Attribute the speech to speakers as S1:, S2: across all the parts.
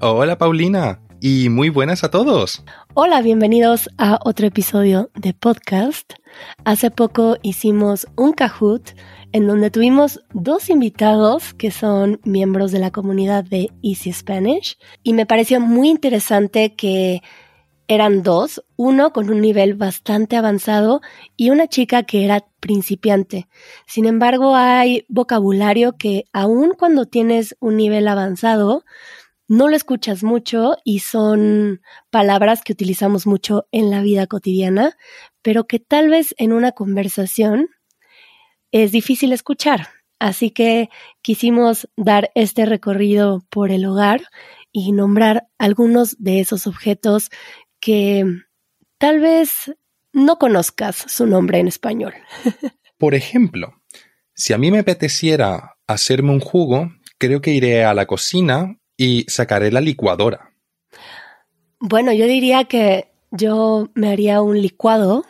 S1: Hola Paulina y muy buenas a todos.
S2: Hola, bienvenidos a otro episodio de podcast. Hace poco hicimos un Kahoot en donde tuvimos dos invitados que son miembros de la comunidad de Easy Spanish y me pareció muy interesante que eran dos, uno con un nivel bastante avanzado y una chica que era principiante. Sin embargo, hay vocabulario que aun cuando tienes un nivel avanzado, no lo escuchas mucho y son palabras que utilizamos mucho en la vida cotidiana, pero que tal vez en una conversación es difícil escuchar. Así que quisimos dar este recorrido por el hogar y nombrar algunos de esos objetos que tal vez no conozcas su nombre en español.
S1: Por ejemplo, si a mí me apeteciera hacerme un jugo, creo que iré a la cocina y sacaré la licuadora.
S2: Bueno, yo diría que yo me haría un licuado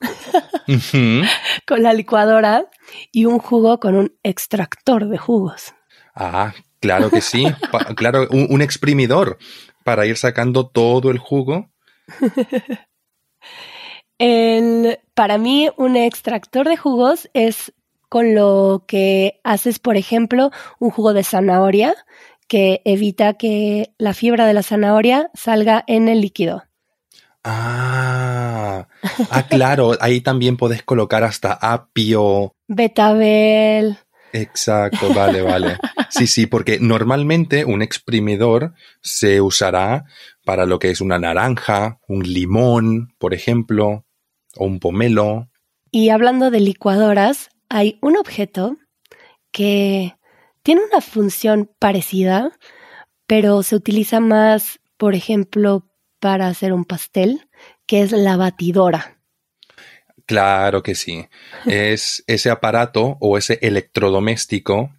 S2: con la licuadora y un jugo con un extractor de jugos.
S1: Ah, claro que sí. claro, un, exprimidor para ir sacando todo el jugo.
S2: para mí, un extractor de jugos es con lo que haces, por ejemplo, un jugo de zanahoria que evita que la fibra de la zanahoria salga en el líquido.
S1: Ah, ah, claro, ahí también puedes colocar hasta apio.
S2: Betabel.
S1: Exacto, vale, vale. Sí, sí, porque normalmente un exprimidor se usará para lo que es una naranja, un limón, por ejemplo, o un pomelo.
S2: Y hablando de licuadoras, hay un objeto que tiene una función parecida, pero se utiliza más, por ejemplo, para hacer un pastel, que es la batidora.
S1: Claro que sí. es ese aparato o ese electrodoméstico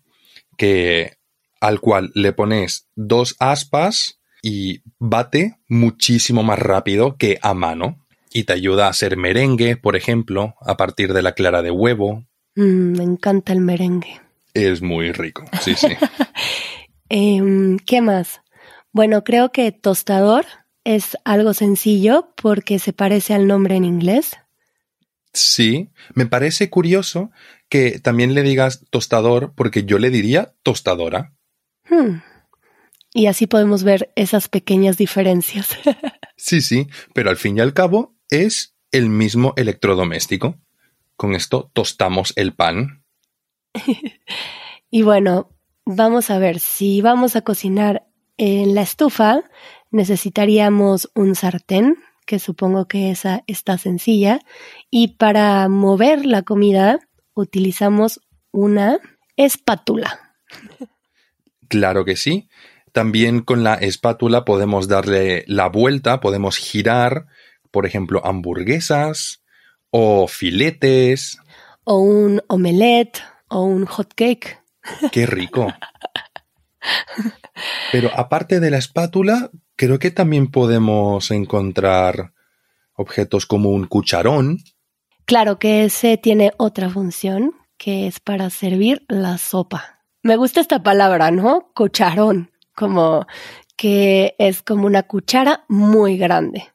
S1: que al cual le pones dos aspas y bate muchísimo más rápido que a mano y te ayuda a hacer merengue, por ejemplo, a partir de la clara de huevo.
S2: Mm, me encanta el merengue.
S1: Es muy rico, sí, sí.
S2: Em, ¿Qué más? Bueno, creo que tostador es algo sencillo porque se parece al nombre en inglés.
S1: Sí, me parece curioso que también le digas tostador porque yo le diría tostadora.
S2: Hmm. Y así podemos ver esas pequeñas diferencias.
S1: sí, sí, pero al fin y al cabo es el mismo electrodoméstico. Con esto tostamos el pan.
S2: y bueno, vamos a ver, si vamos a cocinar en la estufa, necesitaríamos un sartén, que supongo que esa está sencilla, y para mover la comida utilizamos una espátula.
S1: Claro que sí. También con la espátula podemos darle la vuelta, podemos girar, por ejemplo, hamburguesas o filetes.
S2: O un omelette o un hot cake.
S1: Qué rico. Pero aparte de la espátula, creo que también podemos encontrar objetos como un cucharón.
S2: Claro que ese tiene otra función, que es para servir la sopa. Me gusta esta palabra, ¿no? Cucharón, como que es como una cuchara muy grande.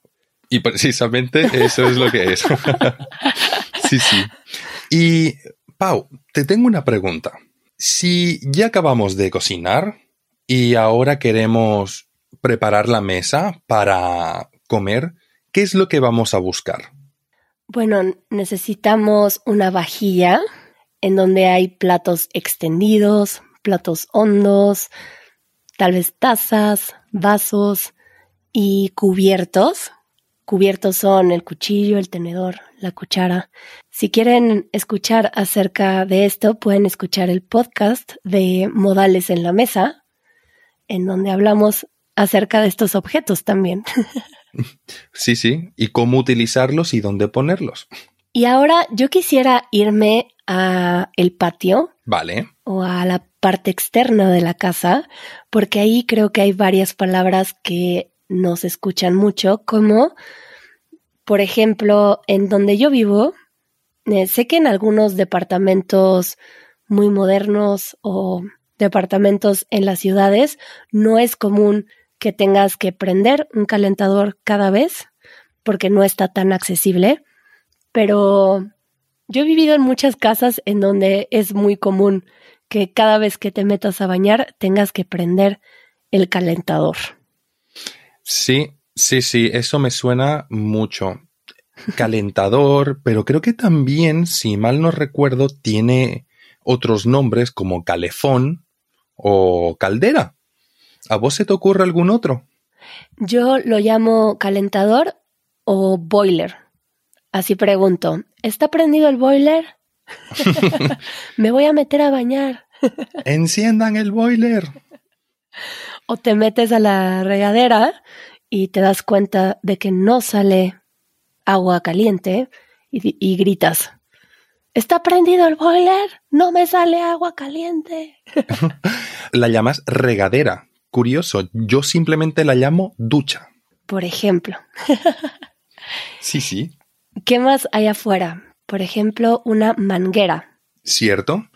S1: Y precisamente eso es lo que es. sí, sí. Y Pau, te tengo una pregunta. Si ya acabamos de cocinar y ahora queremos preparar la mesa para comer, ¿qué es lo que vamos a buscar?
S2: Bueno, necesitamos una vajilla en donde hay platos extendidos, platos hondos, tal vez tazas, vasos y cubiertos. Cubiertos son el cuchillo, el tenedor, la cuchara. Si quieren escuchar acerca de esto, pueden escuchar el podcast de Modales en la Mesa, en donde hablamos acerca de estos objetos también.
S1: Sí, sí, y cómo utilizarlos y dónde ponerlos.
S2: Y ahora yo quisiera irme a el patio.
S1: Vale.
S2: O a la parte externa de la casa, porque ahí creo que hay varias palabras que nos escuchan mucho, como, por ejemplo, en donde yo vivo, eh, sé que en algunos departamentos muy modernos o departamentos en las ciudades no es común que tengas que prender un calentador cada vez porque no está tan accesible, pero yo he vivido en muchas casas en donde es muy común que cada vez que te metas a bañar tengas que prender el calentador.
S1: Sí, sí, sí, eso me suena mucho. Calentador, pero creo que también, si mal no recuerdo, tiene otros nombres como calefón o caldera. ¿A vos se te ocurre algún otro?
S2: Yo lo llamo calentador o boiler. Así pregunto, ¿está prendido el boiler? Me voy a meter a bañar.
S1: Enciendan el boiler.
S2: O te metes a la regadera y te das cuenta de que no sale agua caliente y, y gritas, ¿Está prendido el boiler? No me sale agua caliente.
S1: la llamas regadera. Curioso, yo simplemente la llamo ducha.
S2: Por ejemplo.
S1: sí, sí.
S2: ¿Qué más hay afuera? Por ejemplo, una manguera.
S1: ¿Cierto?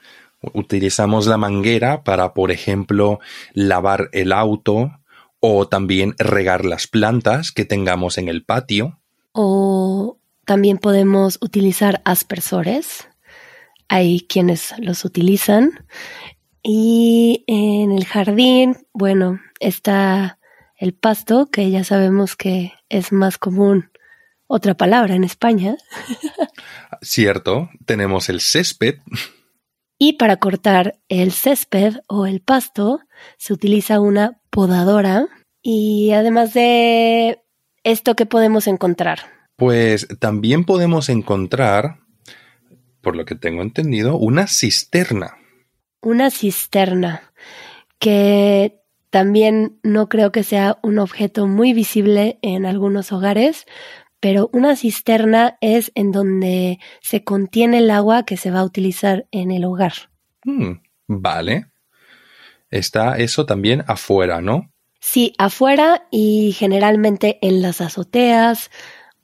S1: Utilizamos la manguera para, por ejemplo, lavar el auto o también regar las plantas que tengamos en el patio.
S2: O también podemos utilizar aspersores. Hay quienes los utilizan. Y en el jardín, bueno, está el pasto, que ya sabemos que es más común otra palabra en España.
S1: Cierto, tenemos el césped.
S2: Y para cortar el césped o el pasto se utiliza una podadora. Y además de esto, ¿qué podemos encontrar?
S1: Pues también podemos encontrar, por lo que tengo entendido, una cisterna.
S2: Una cisterna, que también no creo que sea un objeto muy visible en algunos hogares, pero una cisterna es en donde se contiene el agua que se va a utilizar en el hogar.
S1: Hmm, vale. Está eso también afuera, ¿no?
S2: Sí, afuera y generalmente en las azoteas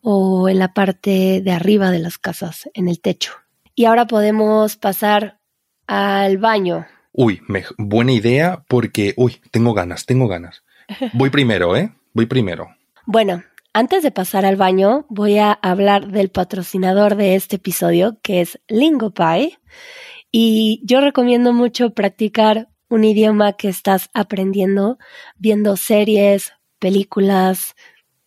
S2: o en la parte de arriba de las casas, en el techo. Y ahora podemos pasar al baño.
S1: Uy, buena idea porque, uy, tengo ganas, tengo ganas. Voy primero, ¿eh? Voy primero.
S2: Bueno, antes de pasar al baño, voy a hablar del patrocinador de este episodio, que es LingoPie. Y yo recomiendo mucho practicar un idioma que estás aprendiendo viendo series, películas,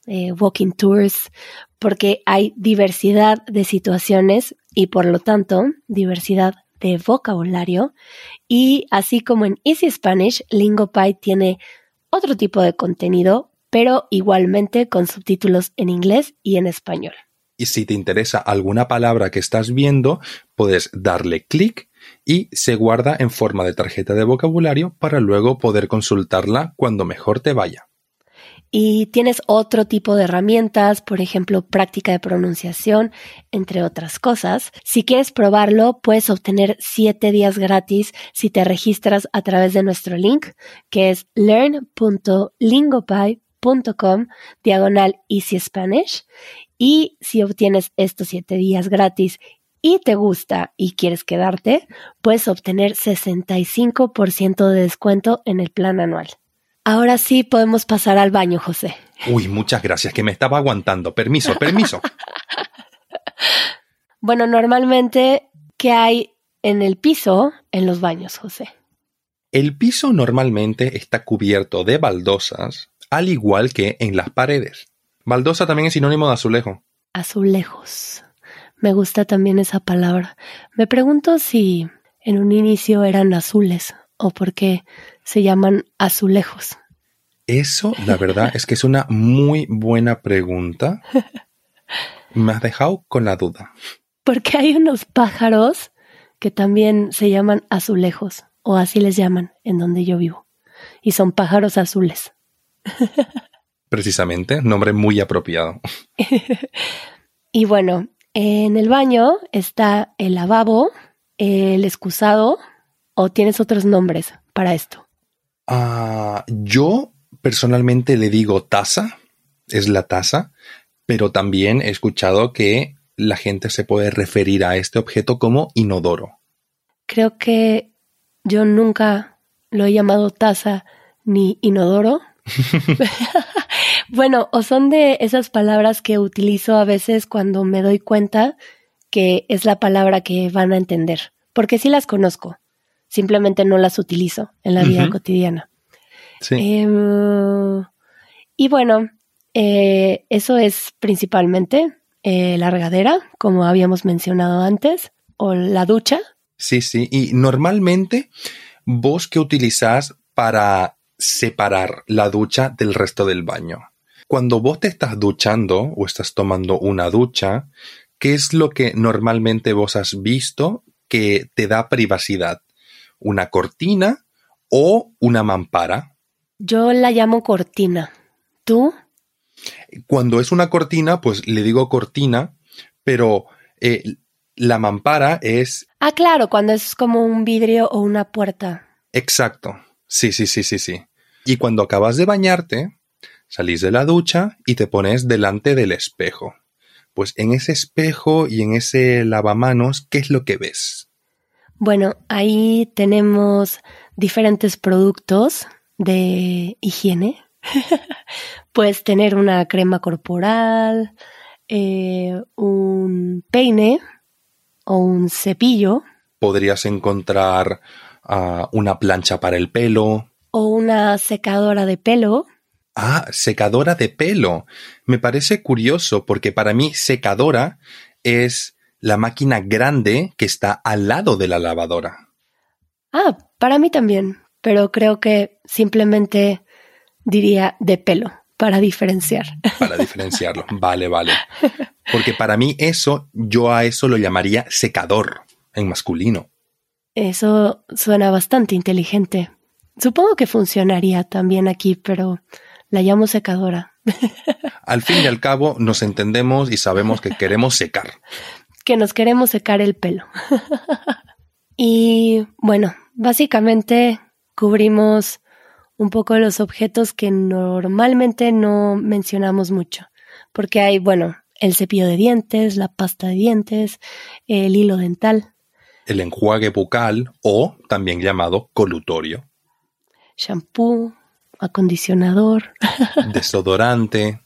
S2: eh, walking tours, porque hay diversidad de situaciones y por lo tanto diversidad de vocabulario. Y así como en Easy Spanish, LingoPie tiene otro tipo de contenido pero igualmente con subtítulos en inglés y en español.
S1: Y si te interesa alguna palabra que estás viendo, puedes darle clic y se guarda en forma de tarjeta de vocabulario para luego poder consultarla cuando mejor te vaya.
S2: Y tienes otro tipo de herramientas, por ejemplo, práctica de pronunciación, entre otras cosas. Si quieres probarlo, puedes obtener 7 días gratis si te registras a través de nuestro link, que es learn.lingopie.com com diagonal Easy Spanish y si obtienes estos siete días gratis y te gusta y quieres quedarte, puedes obtener 65% de descuento en el plan anual. Ahora sí podemos pasar al baño, José.
S1: Uy, muchas gracias, que me estaba aguantando. Permiso, permiso.
S2: bueno, normalmente, ¿qué hay en el piso en los baños, José?
S1: El piso normalmente está cubierto de baldosas al igual que en las paredes. Baldosa también es sinónimo de azulejo.
S2: Azulejos. Me gusta también esa palabra. Me pregunto si en un inicio eran azules o por qué se llaman azulejos.
S1: Eso, la verdad, es que es una muy buena pregunta. Me has dejado con la duda.
S2: Porque hay unos pájaros que también se llaman azulejos, o así les llaman en donde yo vivo. Y son pájaros azules.
S1: Precisamente, nombre muy apropiado.
S2: y bueno, en el baño está el lavabo, el excusado, o tienes otros nombres para esto.
S1: Ah, yo personalmente le digo taza, es la taza, pero también he escuchado que la gente se puede referir a este objeto como inodoro.
S2: Creo que yo nunca lo he llamado taza ni inodoro, bueno, o son de esas palabras que utilizo a veces cuando me doy cuenta que es la palabra que van a entender, porque sí las conozco, simplemente no las utilizo en la vida cotidiana.
S1: Sí.
S2: Em, y bueno, eh, eso es principalmente eh, la regadera, como habíamos mencionado antes, o la ducha.
S1: Sí, sí. Y normalmente, vos qué utilizás para separar la ducha del resto del baño. Cuando vos te estás duchando o estás tomando una ducha, ¿qué es lo que normalmente vos has visto que te da privacidad? ¿Una cortina o una mampara?
S2: Yo la llamo cortina. ¿Tú?
S1: Cuando es una cortina, pues le digo cortina, pero eh, la mampara es...
S2: Ah, claro, cuando es como un vidrio o una puerta.
S1: Exacto. Sí, sí, sí, sí, sí. Y cuando acabas de bañarte, salís de la ducha y te pones delante del espejo. Pues en ese espejo y en ese lavamanos, ¿qué es lo que ves?
S2: Bueno, ahí tenemos diferentes productos de higiene. Puedes tener una crema corporal, eh, un peine o un cepillo.
S1: Podrías encontrar ah, una plancha para el pelo.
S2: O una secadora de pelo.
S1: Ah, secadora de pelo. Me parece curioso porque para mí secadora es la máquina grande que está al lado de la lavadora.
S2: Ah, para mí también, pero creo que simplemente diría de pelo para diferenciar.
S1: Para diferenciarlo. Vale, vale. Porque para mí eso, yo a eso lo llamaría secador en masculino.
S2: Eso suena bastante inteligente. Supongo que funcionaría también aquí, pero la llamo secadora.
S1: Al fin y al cabo nos entendemos y sabemos que queremos secar.
S2: Que nos queremos secar el pelo. y bueno, básicamente cubrimos un poco los objetos que normalmente no mencionamos mucho, porque hay, bueno, el cepillo de dientes, la pasta de dientes, el hilo dental.
S1: El enjuague bucal o también llamado colutorio.
S2: Shampoo, acondicionador.
S1: Desodorante.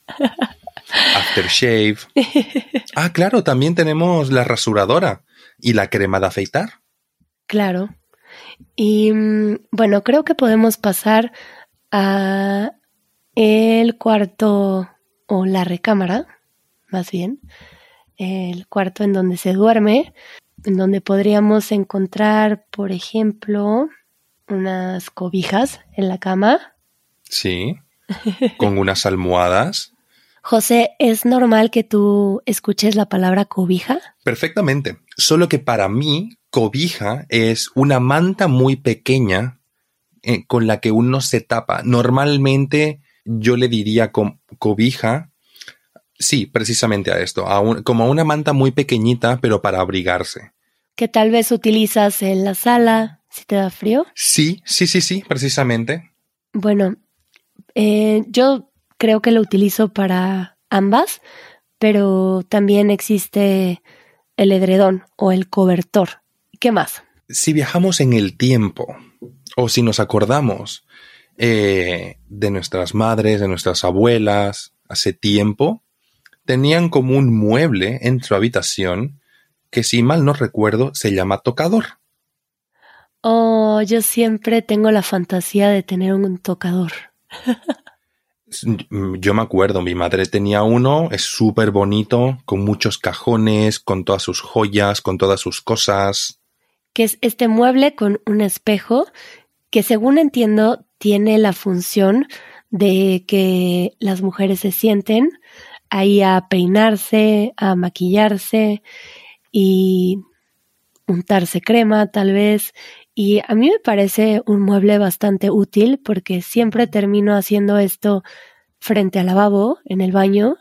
S1: aftershave. Ah, claro, también tenemos la rasuradora y la crema de afeitar.
S2: Claro. Y mm, bueno, creo que podemos pasar a el cuarto o la recámara, más bien, el cuarto en donde se duerme, en donde podríamos encontrar, por ejemplo, unas cobijas en la cama.
S1: Sí, con unas almohadas.
S2: José, ¿es normal que tú escuches la palabra cobija?
S1: Perfectamente, solo que para mí cobija es una manta muy pequeña eh, con la que uno se tapa. Normalmente yo le diría cobija, sí, precisamente a esto, a como una manta muy pequeñita, pero para abrigarse.
S2: Que tal vez utilizas en la sala si te da frío.
S1: Sí, sí, sí, sí, precisamente.
S2: Bueno, eh, yo creo que lo utilizo para ambas, pero también existe el edredón o el cobertor ¿Qué más?
S1: Si viajamos en el tiempo o si nos acordamos eh, de nuestras madres, de nuestras abuelas, hace tiempo, tenían como un mueble en su habitación que si mal no recuerdo se llama tocador.
S2: Oh, yo siempre tengo la fantasía de tener un tocador.
S1: yo me acuerdo, mi madre tenía uno, es súper bonito, con muchos cajones, con todas sus joyas, con todas sus cosas
S2: que es este mueble con un espejo que según entiendo tiene la función de que las mujeres se sienten ahí a peinarse, a maquillarse y untarse crema tal vez. Y a mí me parece un mueble bastante útil porque siempre termino haciendo esto frente al lavabo en el baño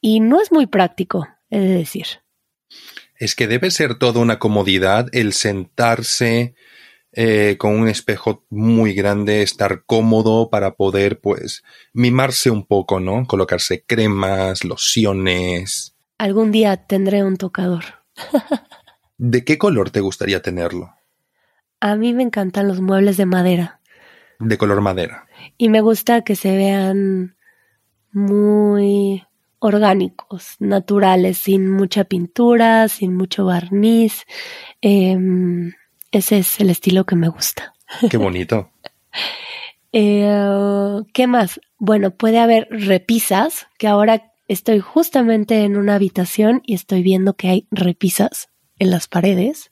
S2: y no es muy práctico, he de decir
S1: es que debe ser toda una comodidad el sentarse eh, con un espejo muy grande, estar cómodo para poder, pues, mimarse un poco, ¿no? Colocarse cremas, lociones.
S2: Algún día tendré un tocador.
S1: ¿De qué color te gustaría tenerlo?
S2: A mí me encantan los muebles de madera.
S1: de color madera.
S2: Y me gusta que se vean muy orgánicos, naturales, sin mucha pintura, sin mucho barniz. Em, ese es el estilo que me gusta.
S1: Qué bonito.
S2: Eh, ¿Qué más? Bueno, puede haber repisas, que ahora estoy justamente en una habitación y estoy viendo que hay repisas en las paredes.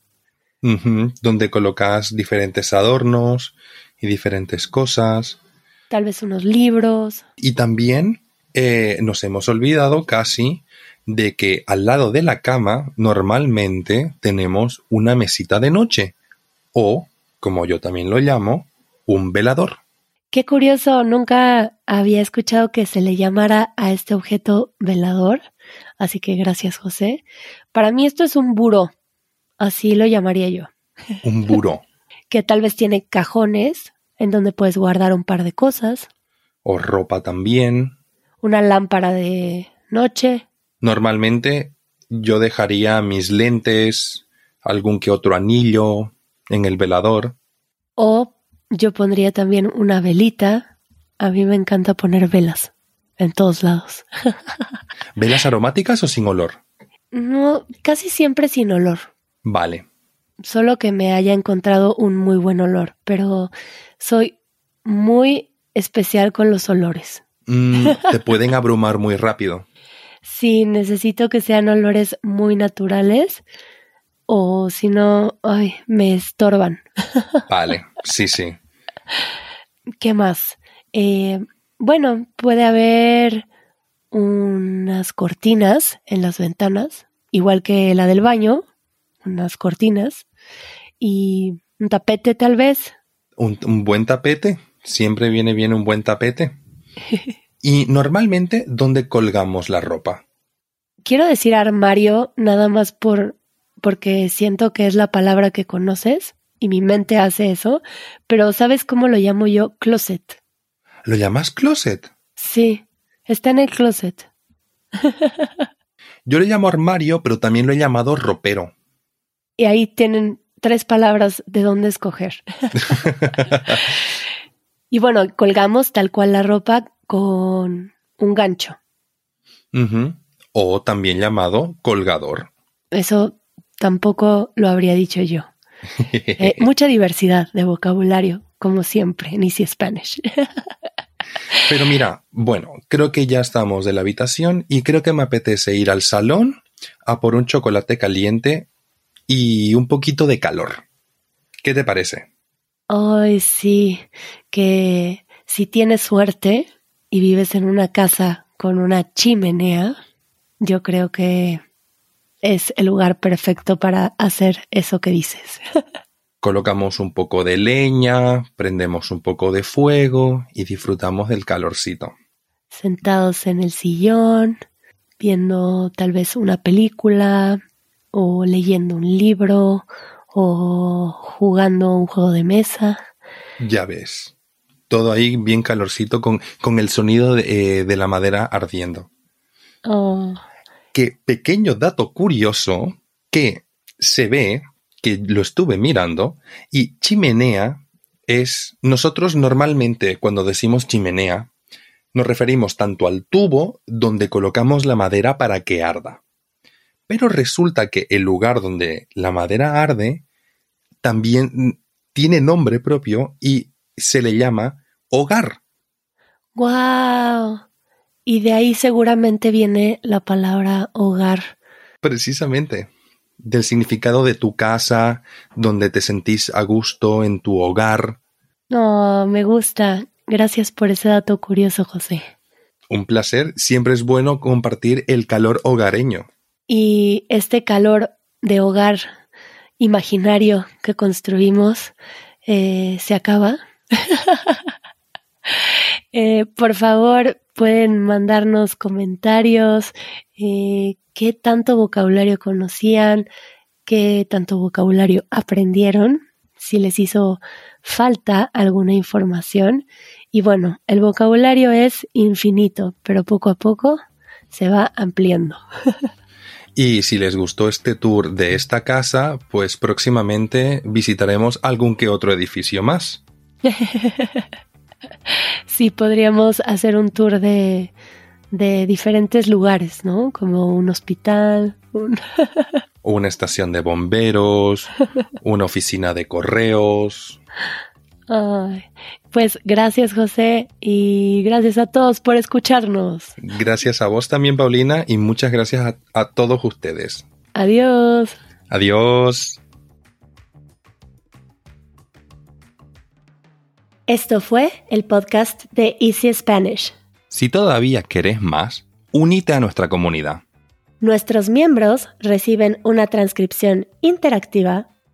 S1: Donde colocas diferentes adornos y diferentes cosas.
S2: Tal vez unos libros.
S1: Y también eh, nos hemos olvidado casi de que al lado de la cama normalmente tenemos una mesita de noche o, como yo también lo llamo, un velador.
S2: Qué curioso, nunca había escuchado que se le llamara a este objeto velador, así que gracias José. Para mí esto es un buró, así lo llamaría yo.
S1: Un buró.
S2: que tal vez tiene cajones en donde puedes guardar un par de cosas.
S1: O ropa también.
S2: Una lámpara de noche.
S1: Normalmente yo dejaría mis lentes, algún que otro anillo en el velador.
S2: O yo pondría también una velita. A mí me encanta poner velas en todos lados.
S1: ¿Velas aromáticas o sin olor?
S2: No, casi siempre sin olor.
S1: Vale.
S2: Solo que me haya encontrado un muy buen olor, pero soy muy especial con los olores.
S1: Mm, te pueden abrumar muy rápido.
S2: Sí, necesito que sean olores muy naturales o si no, ay, me estorban.
S1: Vale, sí, sí.
S2: ¿Qué más? Eh, bueno, puede haber unas cortinas en las ventanas, igual que la del baño, unas cortinas y un tapete tal vez.
S1: Un, un buen tapete, siempre viene bien un buen tapete. y normalmente, ¿dónde colgamos la ropa?
S2: Quiero decir armario nada más por porque siento que es la palabra que conoces y mi mente hace eso, pero ¿sabes cómo lo llamo yo? Closet.
S1: ¿Lo llamas closet?
S2: Sí, está en el closet.
S1: yo le llamo armario, pero también lo he llamado ropero.
S2: Y ahí tienen tres palabras de dónde escoger. y bueno, colgamos tal cual la ropa con un gancho.
S1: O también llamado colgador.
S2: Eso tampoco lo habría dicho yo. Eh, mucha diversidad de vocabulario, como siempre en Easy Spanish.
S1: Pero mira, bueno, creo que ya estamos de la habitación y creo que me apetece ir al salón a por un chocolate caliente y un poquito de calor. ¿Qué te parece?
S2: Ay, sí, que si tienes suerte y vives en una casa con una chimenea, yo creo que es el lugar perfecto para hacer eso que dices.
S1: Colocamos un poco de leña, prendemos un poco de fuego y disfrutamos del calorcito.
S2: Sentados en el sillón, viendo tal vez una película o leyendo un libro o jugando un juego de mesa.
S1: Ya ves. Todo ahí bien calorcito con, con el sonido de, eh, de la madera ardiendo.
S2: Oh
S1: que pequeño dato curioso que se ve, que lo estuve mirando, y chimenea es, nosotros normalmente cuando decimos chimenea, nos referimos tanto al tubo donde colocamos la madera para que arda. Pero resulta que el lugar donde la madera arde también tiene nombre propio y se le llama hogar.
S2: ¡Guau! Y de ahí seguramente viene la palabra hogar.
S1: Precisamente, del significado de tu casa, donde te sentís a gusto en tu hogar.
S2: No, me gusta. Gracias por ese dato curioso, José.
S1: Un placer. Siempre es bueno compartir el calor hogareño.
S2: Y este calor de hogar imaginario que construimos eh, se acaba. Eh, por favor, pueden mandarnos comentarios, eh, qué tanto vocabulario conocían, qué tanto vocabulario aprendieron, si les hizo falta alguna información. Y bueno, el vocabulario es infinito, pero poco a poco se va ampliando.
S1: Y si les gustó este tour de esta casa, pues próximamente visitaremos algún que otro edificio más.
S2: sí, podríamos hacer un tour de, de diferentes lugares, ¿no? Como un hospital,
S1: una estación de bomberos, una oficina de correos.
S2: Pues gracias José y gracias a todos por escucharnos.
S1: Gracias a vos también Paulina y muchas gracias a, a todos ustedes.
S2: Adiós.
S1: Adiós.
S2: Esto fue el podcast de Easy Spanish.
S1: Si todavía querés más, unite a nuestra comunidad.
S2: Nuestros miembros reciben una transcripción interactiva,